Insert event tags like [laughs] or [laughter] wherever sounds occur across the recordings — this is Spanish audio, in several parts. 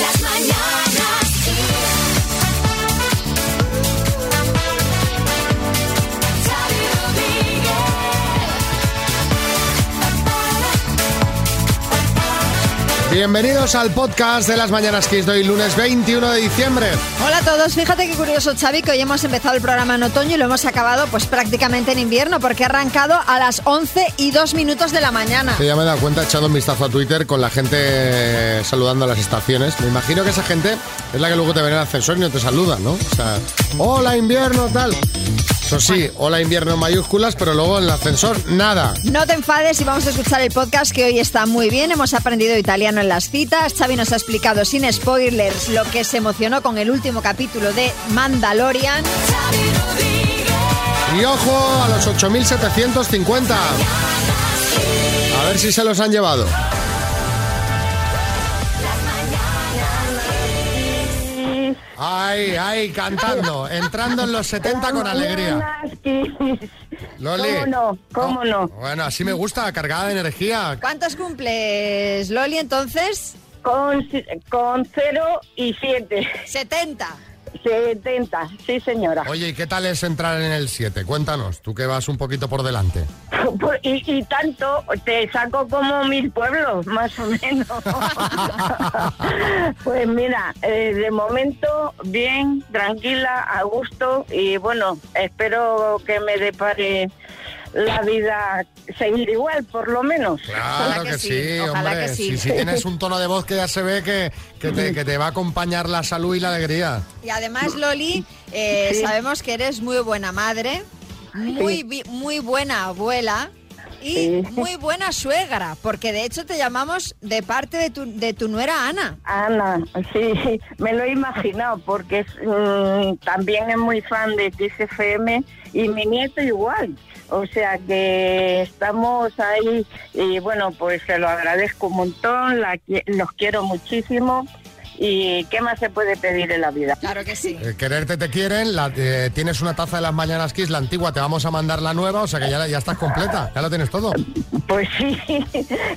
Las mañanas Bienvenidos al podcast de las Mañanas Kiss de hoy, lunes 21 de diciembre. Hola a todos, fíjate qué curioso Xavi que hoy hemos empezado el programa en otoño y lo hemos acabado pues prácticamente en invierno porque ha arrancado a las 11 y 2 minutos de la mañana. Que ya me he dado cuenta echando un vistazo a Twitter con la gente saludando a las estaciones. Me imagino que esa gente es la que luego te ven en el ascensor y no te saluda, ¿no? O sea, hola invierno, tal. Eso sí, hola invierno en mayúsculas, pero luego en el ascensor nada. No te enfades y vamos a escuchar el podcast que hoy está muy bien. Hemos aprendido italiano en las citas. Xavi nos ha explicado sin spoilers lo que se emocionó con el último capítulo de Mandalorian. Y ojo a los 8.750. A ver si se los han llevado. Ay, ay, cantando, entrando en los 70 con alegría. Loli. ¿Cómo no? ¿Cómo no? Bueno, así me gusta, cargada de energía. ¿Cuántos cumples, Loli, entonces? Con, con 0 y 7. 70. 70, sí señora. Oye, ¿y qué tal es entrar en el 7? Cuéntanos, tú que vas un poquito por delante. [laughs] Y, y tanto, te saco como mil pueblos, más o menos. [laughs] pues mira, eh, de momento bien, tranquila, a gusto y bueno, espero que me depare la vida seguir igual, por lo menos. Claro Ojalá que, que sí, sí, ojalá hombre. que sí. Si, si tienes un tono de voz que ya se ve que, que te, que te va a acompañar la salud y la alegría. Y además, Loli, eh, Sí. sabemos que eres muy buena madre, muy, Sí. muy buena abuela y Sí. muy buena suegra, porque de hecho te llamamos de parte de tu, de tu nuera Ana. Ana, sí, [laughs] me lo he imaginado porque es, mm, también es muy fan de TCFM y mi nieto igual. O sea que estamos ahí y bueno, pues se lo agradezco un montón, la los quiero muchísimo y ¿qué más se puede pedir en la vida? Claro que sí. Eh, quererte te quieren, la- eh, tienes una taza de las mañanas Kiss, la antigua, te vamos a mandar la nueva, o sea que ya, ya estás completa, ya lo tienes todo. Pues sí,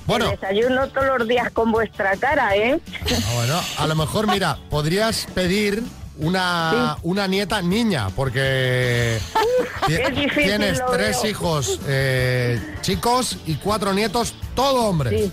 Bueno. desayuno todos los días con vuestra cara, ¿eh? Ah, bueno, a lo mejor, mira, podrías pedir una, una nieta niña, porque qué difícil tienes lo tres veo. hijos eh, chicos y cuatro nietos, todo hombres. Sí,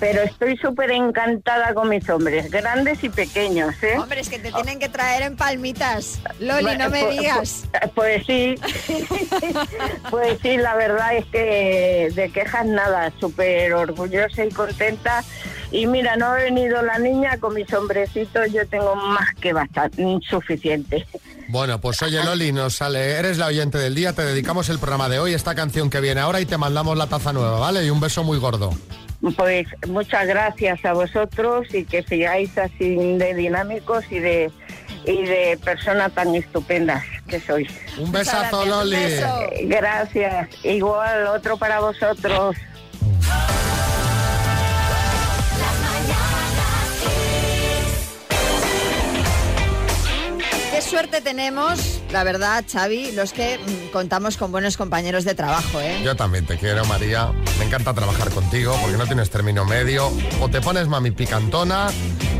pero estoy súper encantada con mis hombres, grandes y pequeños, ¿eh? Hombre, es que te tienen que traer en palmitas. Loli, no me Pues- digas. Pues, pues sí, [laughs] pues sí, la verdad es que de quejas nada, súper orgullosa y contenta. Y mira, no ha venido la niña con mis hombrecitos, yo tengo más que bastante, suficiente. Bueno, pues oye Loli, nos sale, eres la oyente del día, te dedicamos el programa de hoy, esta canción que viene ahora y te mandamos la taza nueva, ¿vale? Y un beso muy gordo. Pues muchas gracias a vosotros y que sigáis así de dinámicos y de y de personas tan estupendas que sois. Un besazo, gracias, un Loli. beso. Gracias. Igual otro para vosotros. Suerte tenemos, la verdad, Xavi, los que mm, contamos con buenos compañeros de trabajo, ¿eh? Yo también te quiero, María. Me encanta trabajar contigo porque no tienes término medio. O te pones mami picantona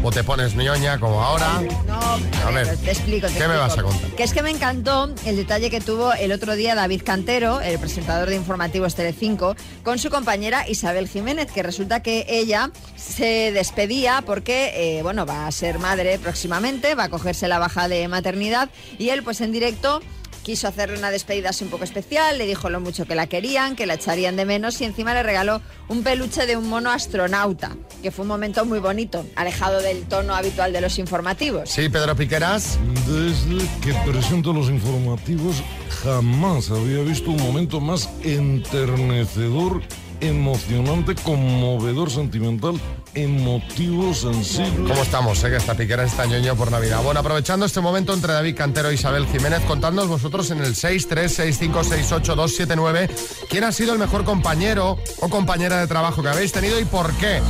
o te pones ñoña como ahora. No, A a ver, te explico. te ¿qué me vas a contar? Que es que me encantó el detalle que tuvo el otro día David Cantero, el presentador de informativos Telecinco, con su compañera Isabel Jiménez, que resulta que ella se despedía porque, eh, bueno, va a ser madre próximamente, va a cogerse la baja de maternidad y él, pues en directo quiso hacerle una despedida así un poco especial, le dijo lo mucho que la querían, que la echarían de menos y encima le regaló un peluche de un mono astronauta, que fue un momento muy bonito, alejado del tono habitual de los informativos. Sí, Pedro Piqueras. Desde que presento los informativos, jamás había visto un momento más enternecedor, emocionante, conmovedor, sentimental, emotivo, sensible. ¿Cómo estamos? Eh? Que esta Piqueras está ñoño por Navidad. Bueno, aprovechando este momento entre David Cantero e Isabel Jiménez, contadnos vosotros en el 636568279 quién ha sido el mejor compañero o compañera de trabajo que habéis tenido y por qué.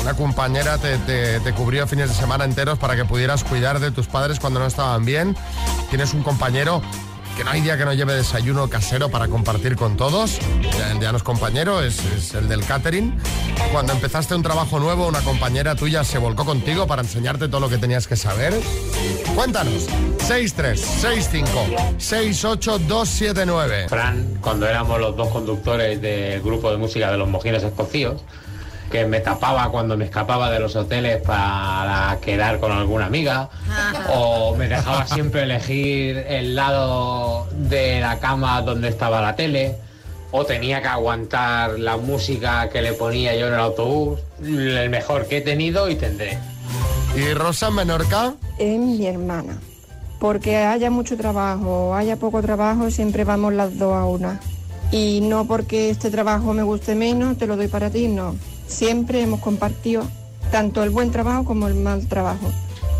Una compañera te cubrió fines de semana enteros para que pudieras cuidar de tus padres cuando no estaban bien. Tienes un compañero que no hay día que no lleve desayuno casero para compartir con todos. Ya, ya no es compañero, es, es el del catering. Cuando empezaste un trabajo nuevo, una compañera tuya se volcó contigo para enseñarte todo lo que tenías que saber. Cuéntanos. 636568279. Fran, cuando éramos los dos conductores del grupo de música de los Mojines Escocíos, que me tapaba cuando me escapaba de los hoteles para quedar con alguna amiga, o me dejaba siempre elegir el lado de la cama donde estaba la tele, o tenía que aguantar la música que le ponía yo en el autobús, el mejor que he tenido y tendré. ¿Y Rosa Menorca? es mi hermana. Porque haya mucho trabajo o haya poco trabajo, siempre vamos las dos a una. Y no porque este trabajo me guste menos, te lo doy para ti, no. Siempre hemos compartido tanto el buen trabajo como el mal trabajo.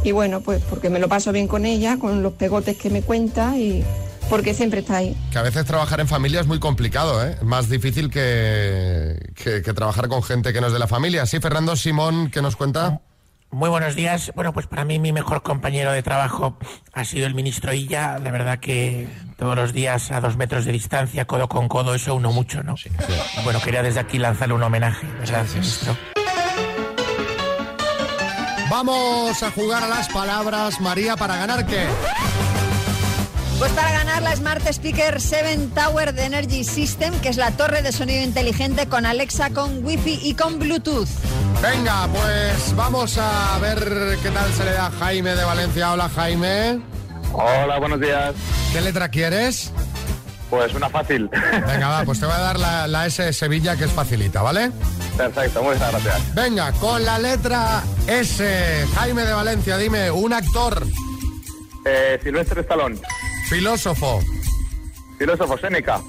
Y bueno, pues porque me lo paso bien con ella, con los pegotes que me cuenta y porque siempre está ahí. Que a veces trabajar en familia es muy complicado, ¿eh? Más difícil que, que- que trabajar con gente que no es de la familia. Sí, Fernando Simón, ¿qué nos cuenta? Muy buenos días. Bueno, pues para mí mi mejor compañero de trabajo ha sido el ministro Illa. De verdad que todos los días a dos metros de distancia, codo con codo, eso uno mucho, ¿no? Bueno, quería desde aquí lanzarle un homenaje, ¿verdad, ministro? Vamos a jugar a las palabras, María, para ganar qué? Pues para ganar la Smart Speaker 7 Tower de Energy System, que es la torre de sonido inteligente con Alexa, con Wi-Fi y con Bluetooth. Venga, pues vamos a ver qué tal se le da a Jaime de Valencia. Hola, Jaime. Hola, buenos días. ¿Qué letra quieres? Pues una fácil. Venga, va, pues te voy a dar la, la S de Sevilla, que es facilita, ¿vale? Perfecto, muchas gracias. Venga, con la letra S. Jaime de Valencia, dime, un actor, Eh, Silvestre Stallone, filósofo, filósofo Séneca.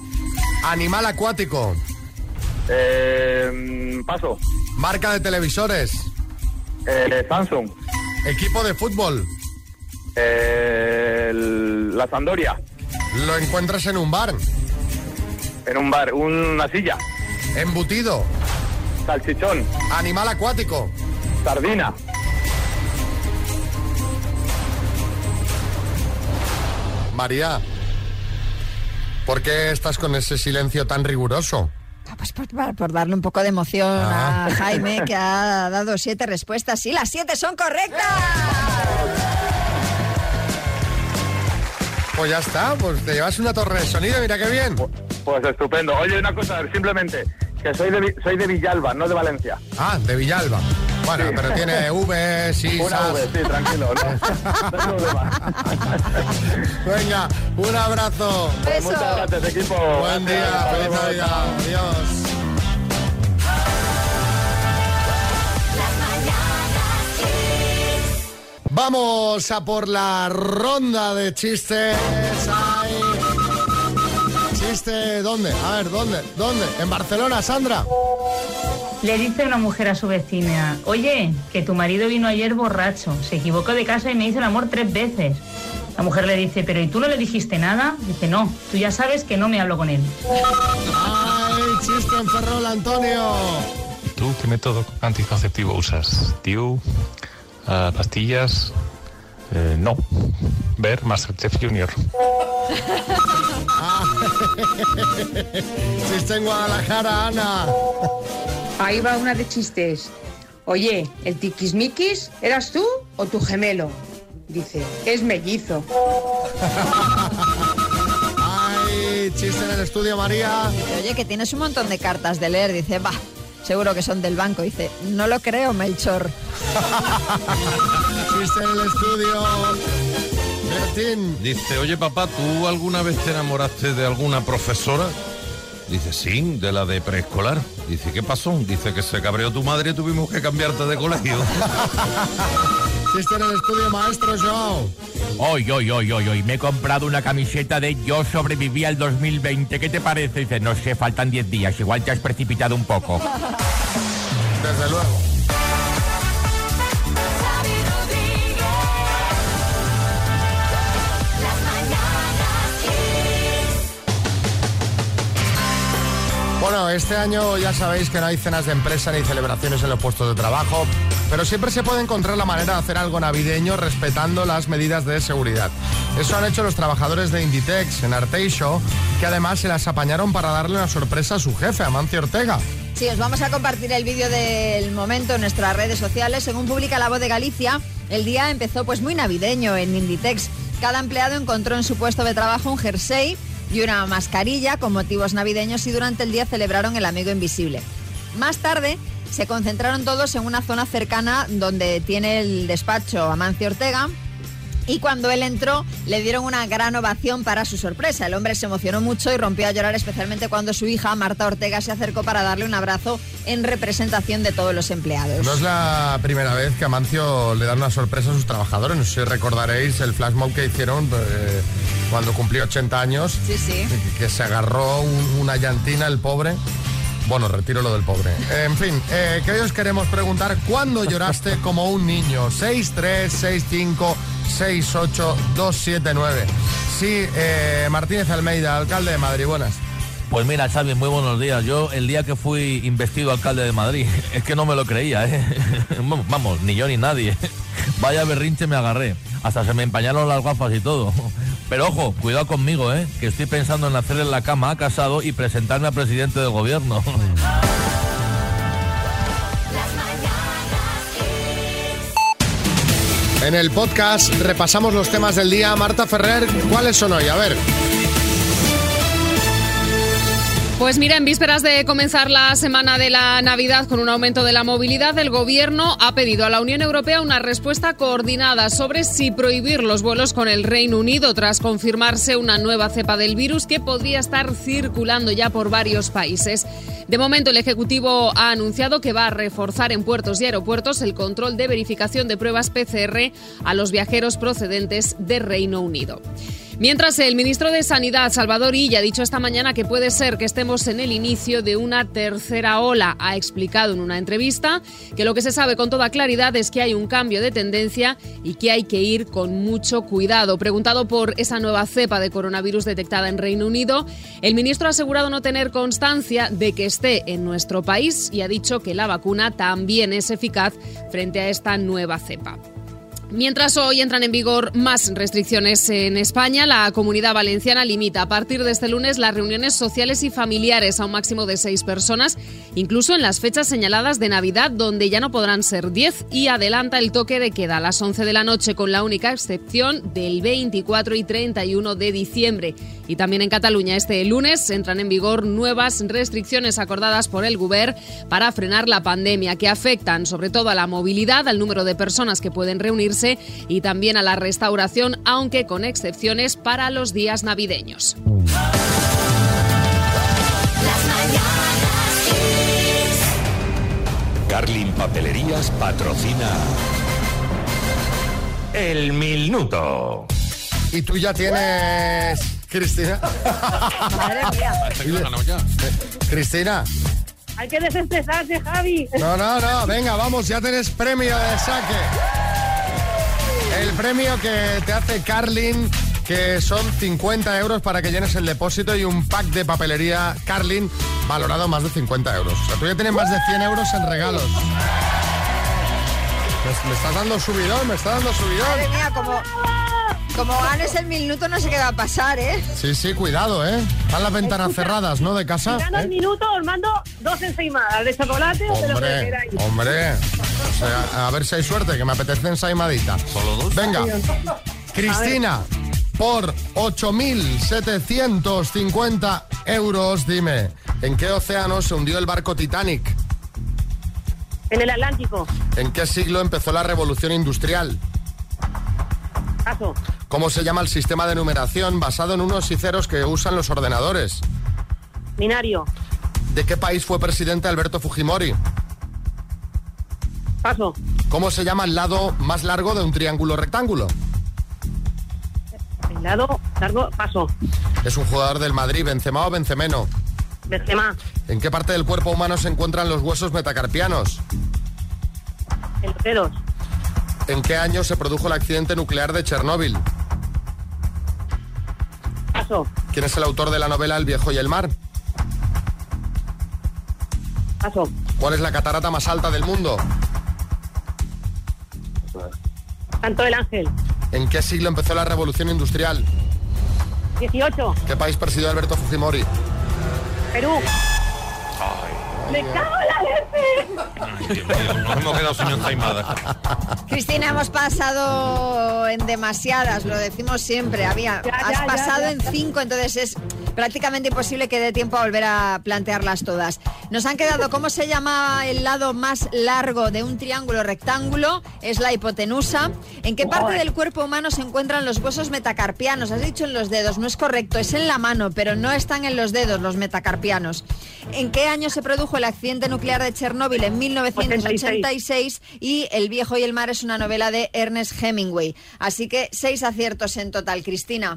animal acuático, Eh, paso. marca de televisores, Eh, Samsung. equipo de fútbol. Eh, la Sandoria. Lo encuentras en un bar, En un bar. Una silla. embutido, Salchichón. animal acuático, Sardina. María. ¿Por qué estás con ese silencio tan riguroso? Ah, Pues por, por- por darle un poco de emoción Ah. a Jaime, que ha dado siete respuestas. Sí, las siete son correctas. Pues ya está, pues te llevas una torre de sonido, mira qué bien. Pues estupendo. Oye, una cosa, simplemente, que soy de, soy de Villalba, no de Valencia. Ah, de Villalba. Bueno, Sí. pero tiene V, sí, Una sas. V, sí, tranquilo. No, no hay problema. Venga, un abrazo. Beso. Muchas gracias, equipo. Buen día, Gracias. feliz Navidad. Adiós. Las mañanas Kiss. Vamos a por la ronda de chistes. Ay. ¿Chiste dónde? A ver, ¿dónde? ¿Dónde? ¿En Barcelona, Sandra? Le dice una mujer a su vecina, oye, que tu marido vino ayer borracho, se equivocó de casa y me hizo el amor tres veces. La mujer le dice, pero ¿y tú no le dijiste nada? Dice, no, tú ya sabes que no me hablo con él. ¡Ay, chiste en Ferrol, Antonio! ¿Tú qué método anticonceptivo usas? ¿Tío? Ah, ¿Pastillas? Eh, no. Ver Masterchef Junior. [laughs] Chiste en Guadalajara, Ana. Ahí va una de chistes. Oye, ¿el tiquismiquis eras tú o tu gemelo? Dice, es mellizo. ¡Ay, chiste en el estudio, María! Dice, Oye, que tienes un montón de cartas de leer. Dice, va, seguro que son del banco. Dice, no lo creo, Melchor. [laughs] Chiste en el estudio. Bertín. Dice, oye papá, ¿tú alguna vez te enamoraste de alguna profesora? Dice, sí, de la de preescolar. Dice, ¿qué pasó? Dice que se cabreó tu madre y tuvimos que cambiarte de colegio. [laughs] Chiste en el estudio, maestro Joao. Hoy, hoy, hoy, hoy, hoy, me he comprado una camiseta de Yo sobreviví al 2020. ¿Qué te parece? Dice, no sé, faltan 10 días, igual te has precipitado un poco. Desde luego. Bueno, este año ya sabéis que no hay cenas de empresa ni celebraciones en los puestos de trabajo, pero siempre se puede encontrar la manera de hacer algo navideño respetando las medidas de seguridad. Eso han hecho los trabajadores de Inditex en Arteixo, que además se las apañaron para darle una sorpresa a su jefe, Amancio Ortega. Sí, os vamos a compartir el vídeo del momento en nuestras redes sociales. Según publica La Voz de Galicia, el día empezó pues muy navideño en Inditex. Cada empleado encontró en su puesto de trabajo un jersey y una mascarilla con motivos navideños y durante el día celebraron el amigo invisible. Más tarde se concentraron todos en una zona cercana donde tiene el despacho Amancio Ortega y cuando él entró le dieron una gran ovación para su sorpresa. El hombre se emocionó mucho y rompió a llorar especialmente cuando su hija Marta Ortega se acercó para darle un abrazo en representación de todos los empleados. No es la primera vez que Amancio le da una sorpresa a sus trabajadores. No sé si recordaréis el flash mob que hicieron eh, cuando cumplió 80 años. Sí, sí. Que, que se agarró un- una llantina el pobre. Bueno, retiro lo del pobre. En fin, eh, que hoy os queremos preguntar cuándo lloraste como un niño. 6365 68279. Sí, eh, Martínez Almeida, alcalde de Madrid, buenas. Pues mira, Xavi, muy buenos días. Yo el día que fui investido alcalde de Madrid, [laughs] es que no me lo creía, ¿eh? [laughs] Vamos, ni yo ni nadie. [laughs] Vaya berrinche me agarré. Hasta se me empañaron las gafas y todo. Pero ojo, cuidado conmigo, ¿eh? Que estoy pensando en hacer en la cama a casado y presentarme a presidente del gobierno. En el podcast repasamos los temas del día. Marta Ferrer, ¿cuáles son hoy? A ver. Pues mira, en vísperas de comenzar la semana de la Navidad con un aumento de la movilidad, el Gobierno ha pedido a la Unión Europea una respuesta coordinada sobre si prohibir los vuelos con el Reino Unido tras confirmarse una nueva cepa del virus que podría estar circulando ya por varios países. De momento, el Ejecutivo ha anunciado que va a reforzar en puertos y aeropuertos el control de verificación de pruebas PCR a los viajeros procedentes de Reino Unido. Mientras el ministro de Sanidad, Salvador Illa, ha dicho esta mañana que puede ser que estemos en el inicio de una tercera ola. Ha explicado en una entrevista que lo que se sabe con toda claridad es que hay un cambio de tendencia y que hay que ir con mucho cuidado. Preguntado por esa nueva cepa de coronavirus detectada en Reino Unido, el ministro ha asegurado no tener constancia de que esté en nuestro país y ha dicho que la vacuna también es eficaz frente a esta nueva cepa. Mientras hoy entran en vigor más restricciones en España, la comunidad valenciana limita a partir de este lunes las reuniones sociales y familiares a un máximo de seis personas, incluso en las fechas señaladas de Navidad, donde ya no podrán ser diez, y adelanta el toque de queda a las 11 de la noche, con la única excepción del 24 y 31 de diciembre. Y también en Cataluña este lunes entran en vigor nuevas restricciones acordadas por el Govern para frenar la pandemia, que afectan sobre todo a la movilidad, al número de personas que pueden reunirse y también a la restauración, aunque con excepciones para los días navideños. Carlin Papelerías patrocina El Minuto. Y tú ya tienes, Cristina. Madre mía. [laughs] Cristina. Hay que desestresarse, Javi. No, no, no. Venga, vamos, ya tenés premio de saque. El premio que te hace Carlin, que son 50 euros para que llenes el depósito y un pack de papelería Carlin valorado más de 50 euros. O sea, tú ya tienes más de 100 euros en regalos. Me, me estás dando subidón, me estás dando subidón. Madre mía, como, como ganes el minuto no sé qué va a pasar, ¿eh? Sí, sí, cuidado, ¿eh? Están las ventanas cerradas, ¿no? De casa. Si gano ¿eh? el minuto, os mando dos ensaimadas de chocolate o de lo que queráis. hombre. Sea, a ver si hay suerte, que me apetece ensaimadita. ¿Solo dos? Venga. Cristina, por 8.750 euros, dime, ¿en qué océano se hundió el barco Titanic? En el Atlántico. ¿En qué siglo empezó la revolución industrial? Paso. ¿Cómo se llama el sistema de numeración basado en unos y ceros que usan los ordenadores? Binario. ¿De qué país fue presidente Alberto Fujimori? Paso. ¿Cómo se llama el lado más largo de un triángulo rectángulo? El lado largo. Paso. Es un jugador del Madrid, Benzema o Benzemeno. Benzema. ¿En qué parte del cuerpo humano se encuentran los huesos metacarpianos? En los dedos. ¿En qué año se produjo el accidente nuclear de Chernóbil? Paso. ¿Quién es el autor de la novela El viejo y el mar? Paso. ¿Cuál es la catarata más alta del mundo? Canto del Ángel. ¿En qué siglo empezó la revolución industrial? 18. ¿Qué país presidió Alberto Fujimori? Perú. ¡Me cago en la leche! Nos hemos quedado sin. Cristina, hemos pasado en demasiadas, lo decimos siempre. Había, Ya, has ya, ya, pasado ya. en cinco, entonces es prácticamente imposible que dé tiempo a volver a plantearlas todas. Nos han quedado, ¿cómo se llama el lado más largo de un triángulo rectángulo? Es la hipotenusa. ¿En qué parte del cuerpo humano se encuentran los huesos metacarpianos? Has dicho en los dedos, no es correcto, es en la mano, pero no están en los dedos los metacarpianos. ¿En qué año se produjo el accidente nuclear de Chernóbil? En 1986 y El viejo y el mar es una novela de Ernest Hemingway. Así que seis aciertos en total, Cristina.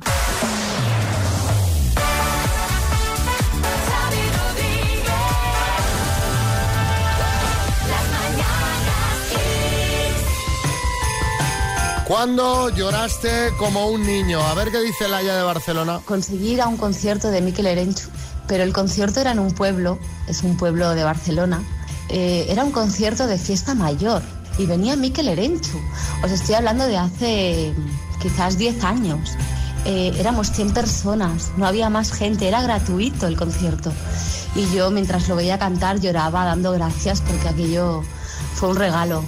¿Cuándo lloraste como un niño? A ver qué dice Laia de Barcelona. Conseguí ir a un concierto de Mikel Erenchu, pero el concierto era en un pueblo, es un pueblo de Barcelona. Eh, era un concierto de fiesta mayor y venía Mikel Erenchu. Os estoy hablando de hace mm, quizás 10 años. Eh, éramos 100 personas, no había más gente, era gratuito el concierto. Y yo mientras lo veía cantar lloraba dando gracias porque aquello fue un regalo.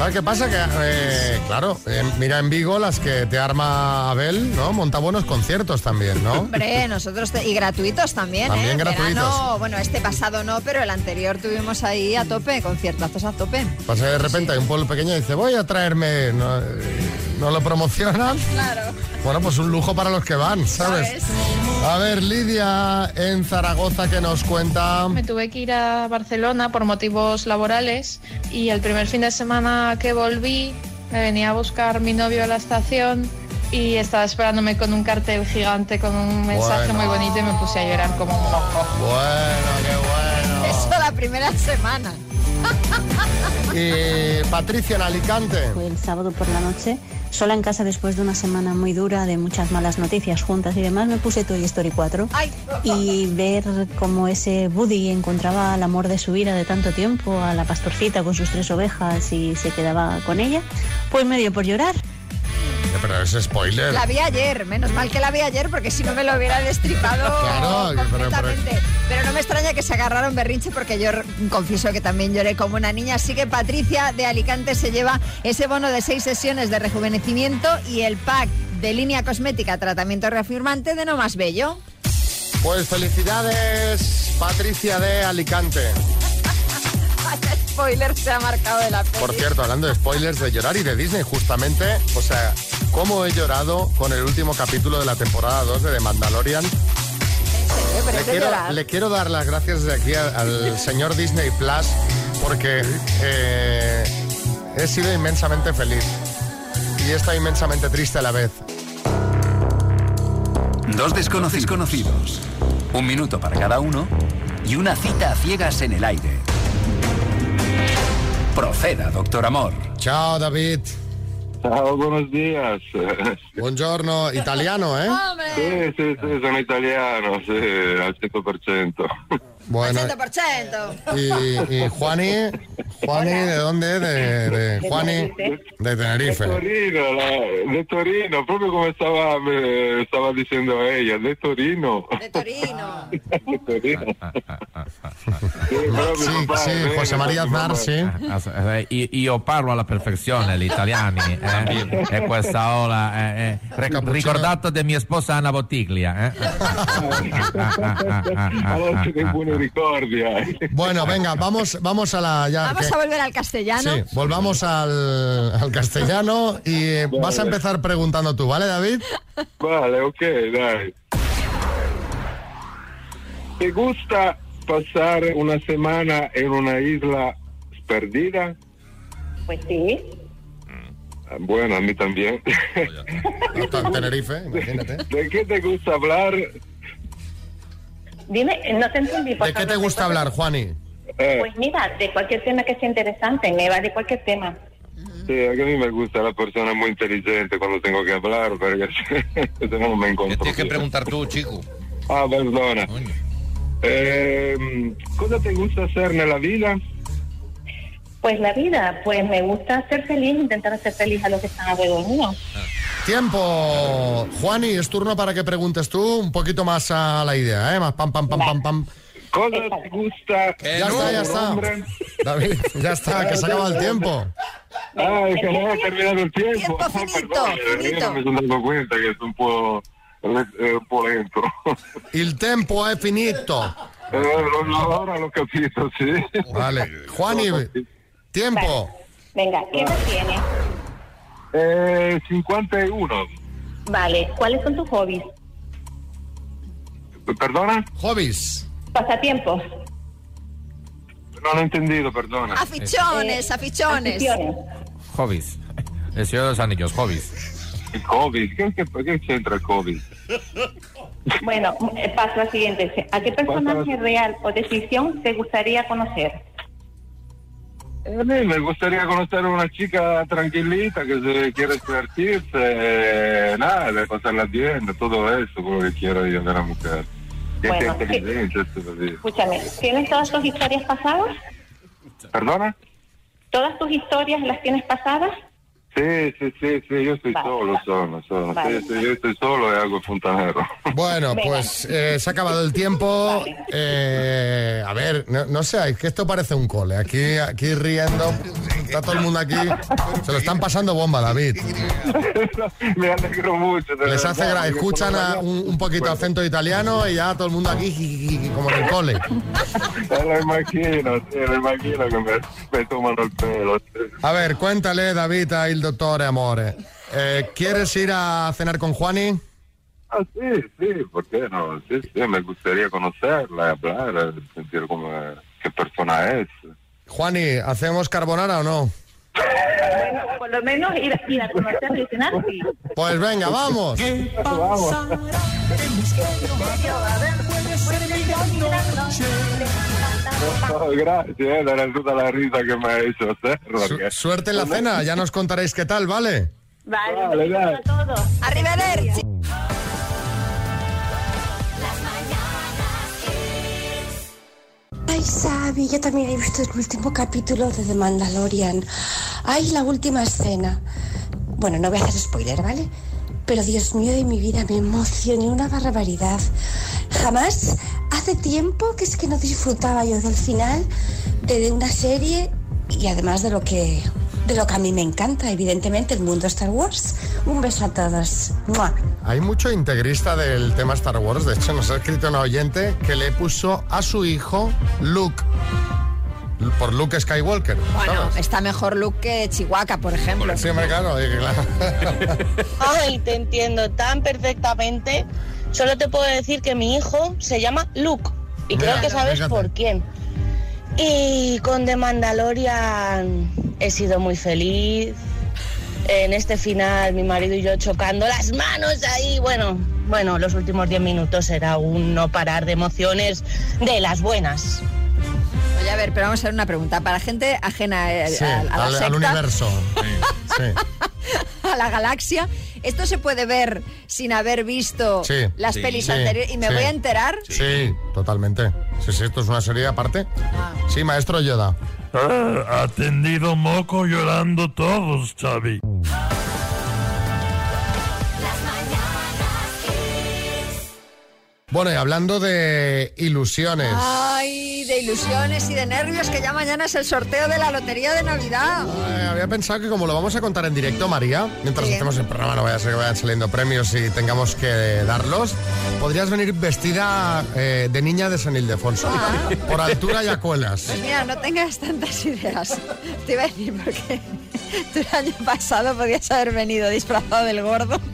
¿Sabes qué pasa? Que, eh, claro, eh, mira en Vigo las que te arma Abel, ¿no? Monta buenos conciertos también, ¿no? Hombre, nosotros te- y gratuitos también, También ¿eh? gratuitos. Verano, bueno, este pasado no, pero el anterior tuvimos ahí a tope, conciertazos a tope. Pasa que de repente hay un pueblo pequeño y dice, voy a traerme... No, eh, no lo promocionan. Claro. Bueno, pues un lujo para los que van, ¿sabes? A ver, Lidia en Zaragoza que nos cuenta... Me tuve que ir a Barcelona por motivos laborales y el primer fin de semana que volví me venía a buscar mi novio a la estación y estaba esperándome con un cartel gigante con un mensaje Bueno. muy bonito y me puse a llorar como un loco. Bueno, qué bueno. Eso la primera semana. [laughs] Y Patricia en Alicante. Fue el sábado por la noche, sola en casa después de una semana muy dura de muchas malas noticias juntas y demás, me puse Toy Story 4 y ver cómo ese Woody encontraba al amor de su vida de tanto tiempo, a la pastorcita con sus tres ovejas y se quedaba con ella, pues me dio por llorar. Pero es spoiler. La vi ayer, menos mal que la vi ayer porque si no me lo hubiera destripado [laughs] Claro, pero- pero- completamente. Pero no me extraña que se agarraron berrinche porque yo confieso que también lloré como una niña. Así que Patricia de Alicante se lleva ese bono de seis sesiones de rejuvenecimiento y el pack de línea cosmética tratamiento reafirmante de No Más Bello. Pues felicidades, Patricia de Alicante. [laughs] Vaya spoiler se ha marcado de la peli. Por cierto, hablando de spoilers de llorar y de Disney, justamente, o sea, cómo he llorado con el último capítulo de la temporada 2 de The Mandalorian. Le de quiero, llorar. le quiero dar las gracias desde aquí al, al señor Disney Plus porque eh, he sido inmensamente feliz y he estado inmensamente triste a la vez. Dos desconocidos conocidos. Un minuto para cada uno y una cita a ciegas en el aire. Proceda, doctor Amor. Ciao, David. Ciao, buenos días. Buongiorno, italiano, ¿eh? Sì, sì, sì, sono italiano, sì, al 100%. Bueno, 100%. y, y Juani, Juani, ¿de dónde? De, de Juani, de De Tenerife. Torino, la- de Torino, proprio come stava, me- stava dicendo ella, de Torino. De Torino. De Torino. Sí, sì, José María Aznar, sì. Eh, Io, parlo alla perfezione l'italiano eh? e questa ora eh, eh, ric- ricordato di mia sposa Anna Bottiglia eh? Adesso Bueno, venga, vamos, vamos a la... Ya, Vamos que- a volver al castellano. Sí, volvamos al, al castellano y eh, vas a empezar preguntando tú, ¿vale, David? Vale, ok, dai. ¿Te gusta pasar una semana en una isla perdida? Pues sí. Ah, Bueno, a mí también. Tenerife, imagínate. ¿De qué te gusta hablar? Dime, no te entendí. por ¿De qué te gusta hablar, Juani? Pues mira, de cualquier tema que sea interesante, me va de cualquier tema. Sí, a mí me gusta la persona muy inteligente cuando tengo que hablar, porque si [laughs] no me encuentro. Tienes que preguntar tú, chico. Ah, perdona. Eh, cosa te gusta hacer en la vida? Pues la vida, pues me gusta ser feliz, intentar hacer feliz a los que están alrededor mío. Tiempo. Juani, es turno para que preguntes tú un poquito más a la idea, ¿eh? Más pam, pam, pam, pam, pam. Cosa te gusta? Ya está, ya está. David, ya está, que se acaba el tiempo. Ah, es que no ha terminado el tiempo. Tiempo Ah, finito, perdón, eh, finito. no me estoy dando cuenta que es un po', eh, un po' lento. Il tempo è finito. Eh, lo- ahora lo capito, sí. Vale. Juani, tiempo. Venga, ¿qué edad tienes? Eh, 51. Vale, ¿cuáles son tus hobbies? ¿Perdona? Hobbies. Pasatiempos. No lo he entendido, perdona. Aficiones, aficiones. Aficiones. Hobbies. El Señor de los Anillos, hobbies. ¿Qué, qué, qué c'entra el COVID? Bueno, eh, paso al siguiente. ¿A qué personaje real o de ficción te gustaría conocer? A mí me gustaría conocer a una chica tranquilita que se quiere divertirse, eh, nada, de pasarla bien, todo eso, como que quiero yo de una mujer. Que sea Bueno, inteligente, así. Escúchame, ¿tienes todas tus historias pasadas? ¿Perdona? ¿Todas tus historias las tienes pasadas? Sí, sí, sí, sí, yo estoy Vale. solo, solo, solo. Vale. Sí, sí, yo estoy solo y hago fontanero. Bueno, Venga. pues eh, se ha acabado el tiempo. Eh, a ver, no, no sé, es que esto parece un cole. Aquí, aquí riendo. Está todo el mundo aquí. Se lo están pasando bomba, David. me alegro mucho. de Les hace verdad, escuchan a un, un poquito acento italiano y ya todo el mundo aquí como en el cole. Me lo imagino, sí, me imagino que me, me toman el pelo. A ver, cuéntale, David, a il dottore Amore. Eh, ¿Quieres ir a cenar con Juani? Ah, sí, sí, ¿por qué no? Sí, sí, me gustaría conocerla, hablar, sentir cómo, qué persona es. Juani, ¿hacemos carbonara o no? Por lo menos ir, ir a conocerla y cenar, sí. Pues venga, vamos. Vamos. [laughs] Gracias, de toda la risa que me ha hecho porque- Suerte en la cena, ya nos contaréis qué tal, ¿vale? Vale, Vale, a todos. Arrivederci. Ay, Sabi, yo también he visto el último capítulo de The Mandalorian. Ay, la última escena. Bueno, no voy a hacer spoiler, ¿vale? Pero Dios mío de mi vida, me emocioné una barbaridad. Jamás, hace tiempo que es que no disfrutaba yo del final de, una serie y además de lo que de lo que a mí me encanta, evidentemente, el mundo Star Wars. Un beso a todos. ¡Mua! Hay mucho integrista del tema Star Wars. De hecho, nos ha escrito una oyente que le puso a su hijo Luke. Por Luke Skywalker. Bueno, ¿sabes? está mejor look que Chihuahua, por ejemplo. Sí, hombre, claro. claro. [laughs] Ay, te entiendo tan perfectamente. Solo te puedo decir que mi hijo se llama Luke. Y Mira, creo que sabes fíjate. por quién. Y con The Mandalorian he sido muy feliz. En este final, mi marido y yo chocando las manos ahí. Bueno, bueno, los últimos 10 minutos era un no parar de emociones de las buenas. Oye, a ver, pero vamos a hacer una pregunta. Para gente ajena eh, Sí, a, a la al, secta, al universo. Sí, sí. [laughs] a la galaxia, ¿esto se puede ver sin haber visto Sí. las Sí. pelis Sí, anteriores? ¿Y me sí. voy a enterar? Sí, totalmente. Sí, sí, esto es una serie aparte. Sí, maestro Yoda. Ah, atendido moco llorando todos, Xavi. Bueno, y hablando de ilusiones. Ay, de ilusiones y de nervios, que ya mañana es el sorteo de la lotería de Navidad. Había pensado que como lo vamos a contar en directo, María, mientras Sí. hacemos el programa, no vaya a ser que vayan saliendo premios y tengamos que darlos, podrías venir vestida eh, de niña de San Ildefonso, por altura y acuelas. Pues mira, no tengas tantas ideas. Te iba a decir porque [laughs] tú el año pasado podías haber venido disfrazado del gordo. [laughs]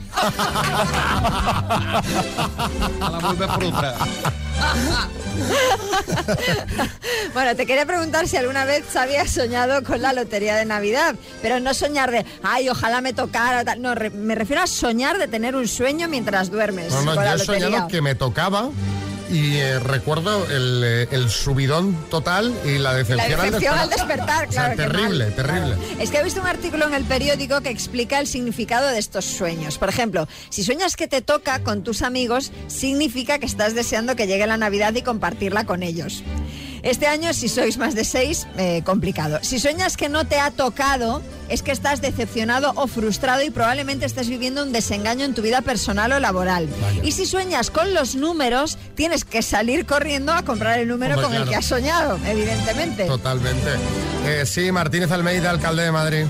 Bueno, te quería preguntar si alguna vez habías soñado con la lotería de Navidad, pero no soñar de, ay, ojalá me tocara. No, re- me refiero a soñar de tener un sueño mientras duermes. No, no, con yo la he soñado que me tocaba y eh, recuerdo el, eh, el subidón total y la La decepción, decepción al despertar. despertar, O sea, claro. terrible, mal. terrible. Es que he visto un artículo en el periódico que explica el significado de estos sueños. Por ejemplo, si sueñas que te toca con tus amigos, significa que estás deseando que llegue la Navidad y compartirla con ellos. Este año, si sois más de seis, eh, complicado. Si sueñas que no te ha tocado, es que estás decepcionado o frustrado y probablemente estés viviendo un desengaño en tu vida personal o laboral. Y si sueñas con los números, tienes que salir corriendo a comprar el número Hombre, con el que has soñado, evidentemente. Totalmente. Eh, sí, Martínez Almeida, alcalde de Madrid.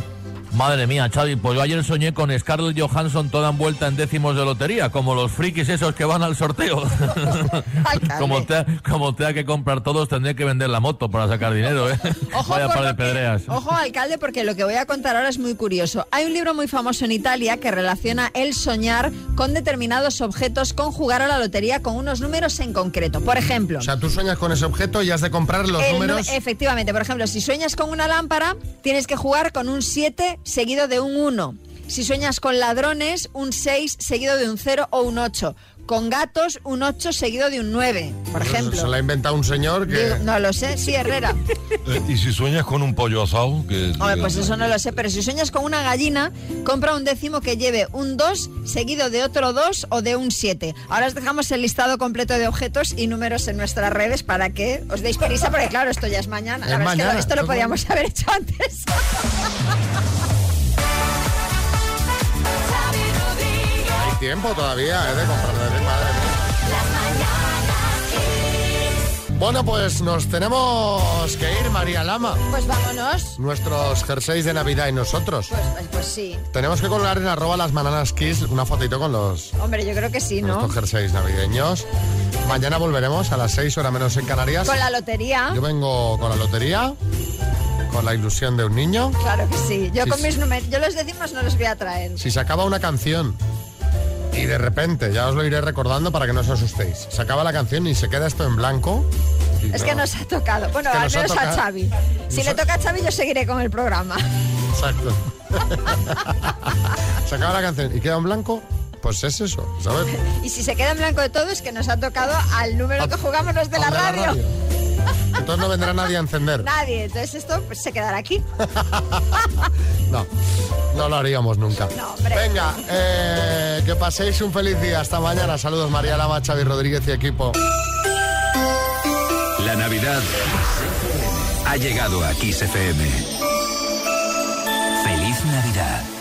Madre mía, Xavi, pues yo ayer soñé con Scarlett Johansson toda envuelta en décimos de lotería, como los frikis esos que van al sorteo. [laughs] como, te, como tenga que comprar todos, tendré que vender la moto para sacar dinero, ¿eh? Vaya por par de que- pedreas. Ojo, alcalde, porque lo que voy a contar ahora es muy curioso. Hay un libro muy famoso en Italia que relaciona el soñar con determinados objetos, con jugar a la lotería con unos números en concreto. Por ejemplo, O sea, tú sueñas con ese objeto y has de comprar los números. efectivamente, por ejemplo, si sueñas con una lámpara, tienes que jugar con un 7 seguido de un 1. Si sueñas con ladrones, un 6 seguido de un 0 o un 8. Con gatos, un 8 seguido de un 9, por ejemplo. Se lo ha inventado un señor que. Digo, no lo sé, sí, Herrera. [laughs] Eh, ¿Y si sueñas con un pollo asado? Que, Hombre, pues eso no lo sé, pero si sueñas con una gallina, compra un décimo que lleve un 2 seguido de otro 2 o de un 7. Ahora os dejamos el listado completo de objetos y números en nuestras redes para que os deis prisa, porque claro, esto ya es mañana. La Es verdad es que mañana, esto lo podíamos haber hecho antes. [laughs] Tiempo todavía, ¿eh? De comprar. de- madre mía. Bueno, pues nos tenemos que ir, María Lama. Pues vámonos. Nuestros jerseys de Navidad y nosotros. Pues, pues- pues sí. Tenemos que colgar en arroba las bananas kiss una fotito con los Hombre, yo creo que sí, ¿no? estos jerseys navideños. Mañana volveremos a las 6 horas menos en Canarias. Con la lotería. Yo vengo con la lotería, con la ilusión de un niño. Claro que sí. Yo con mis números, yo los decimos no los voy a traer. Si se acaba una canción y de repente, ya os lo iré recordando para que no os asustéis, se acaba la canción y se queda esto en blanco. y Es no- que nos ha tocado. Bueno, que al menos a. Xavi. Si Nos le toca a Xavi, yo seguiré con el programa. Exacto. [laughs] se acaba la canción y queda en blanco, pues es eso, ¿sabes? Y si se queda en blanco de todo, es que nos ha tocado al número que jugamos los de la Al de la radio. Entonces no vendrá nadie a encender. Nadie. Entonces esto pues, se quedará aquí. [laughs] No, no lo haríamos nunca. Venga, eh, que paséis un feliz día. Hasta mañana. Saludos María Lama, Xavi Rodríguez y equipo. La Navidad ha llegado a Kiss FM. ¡Feliz Navidad!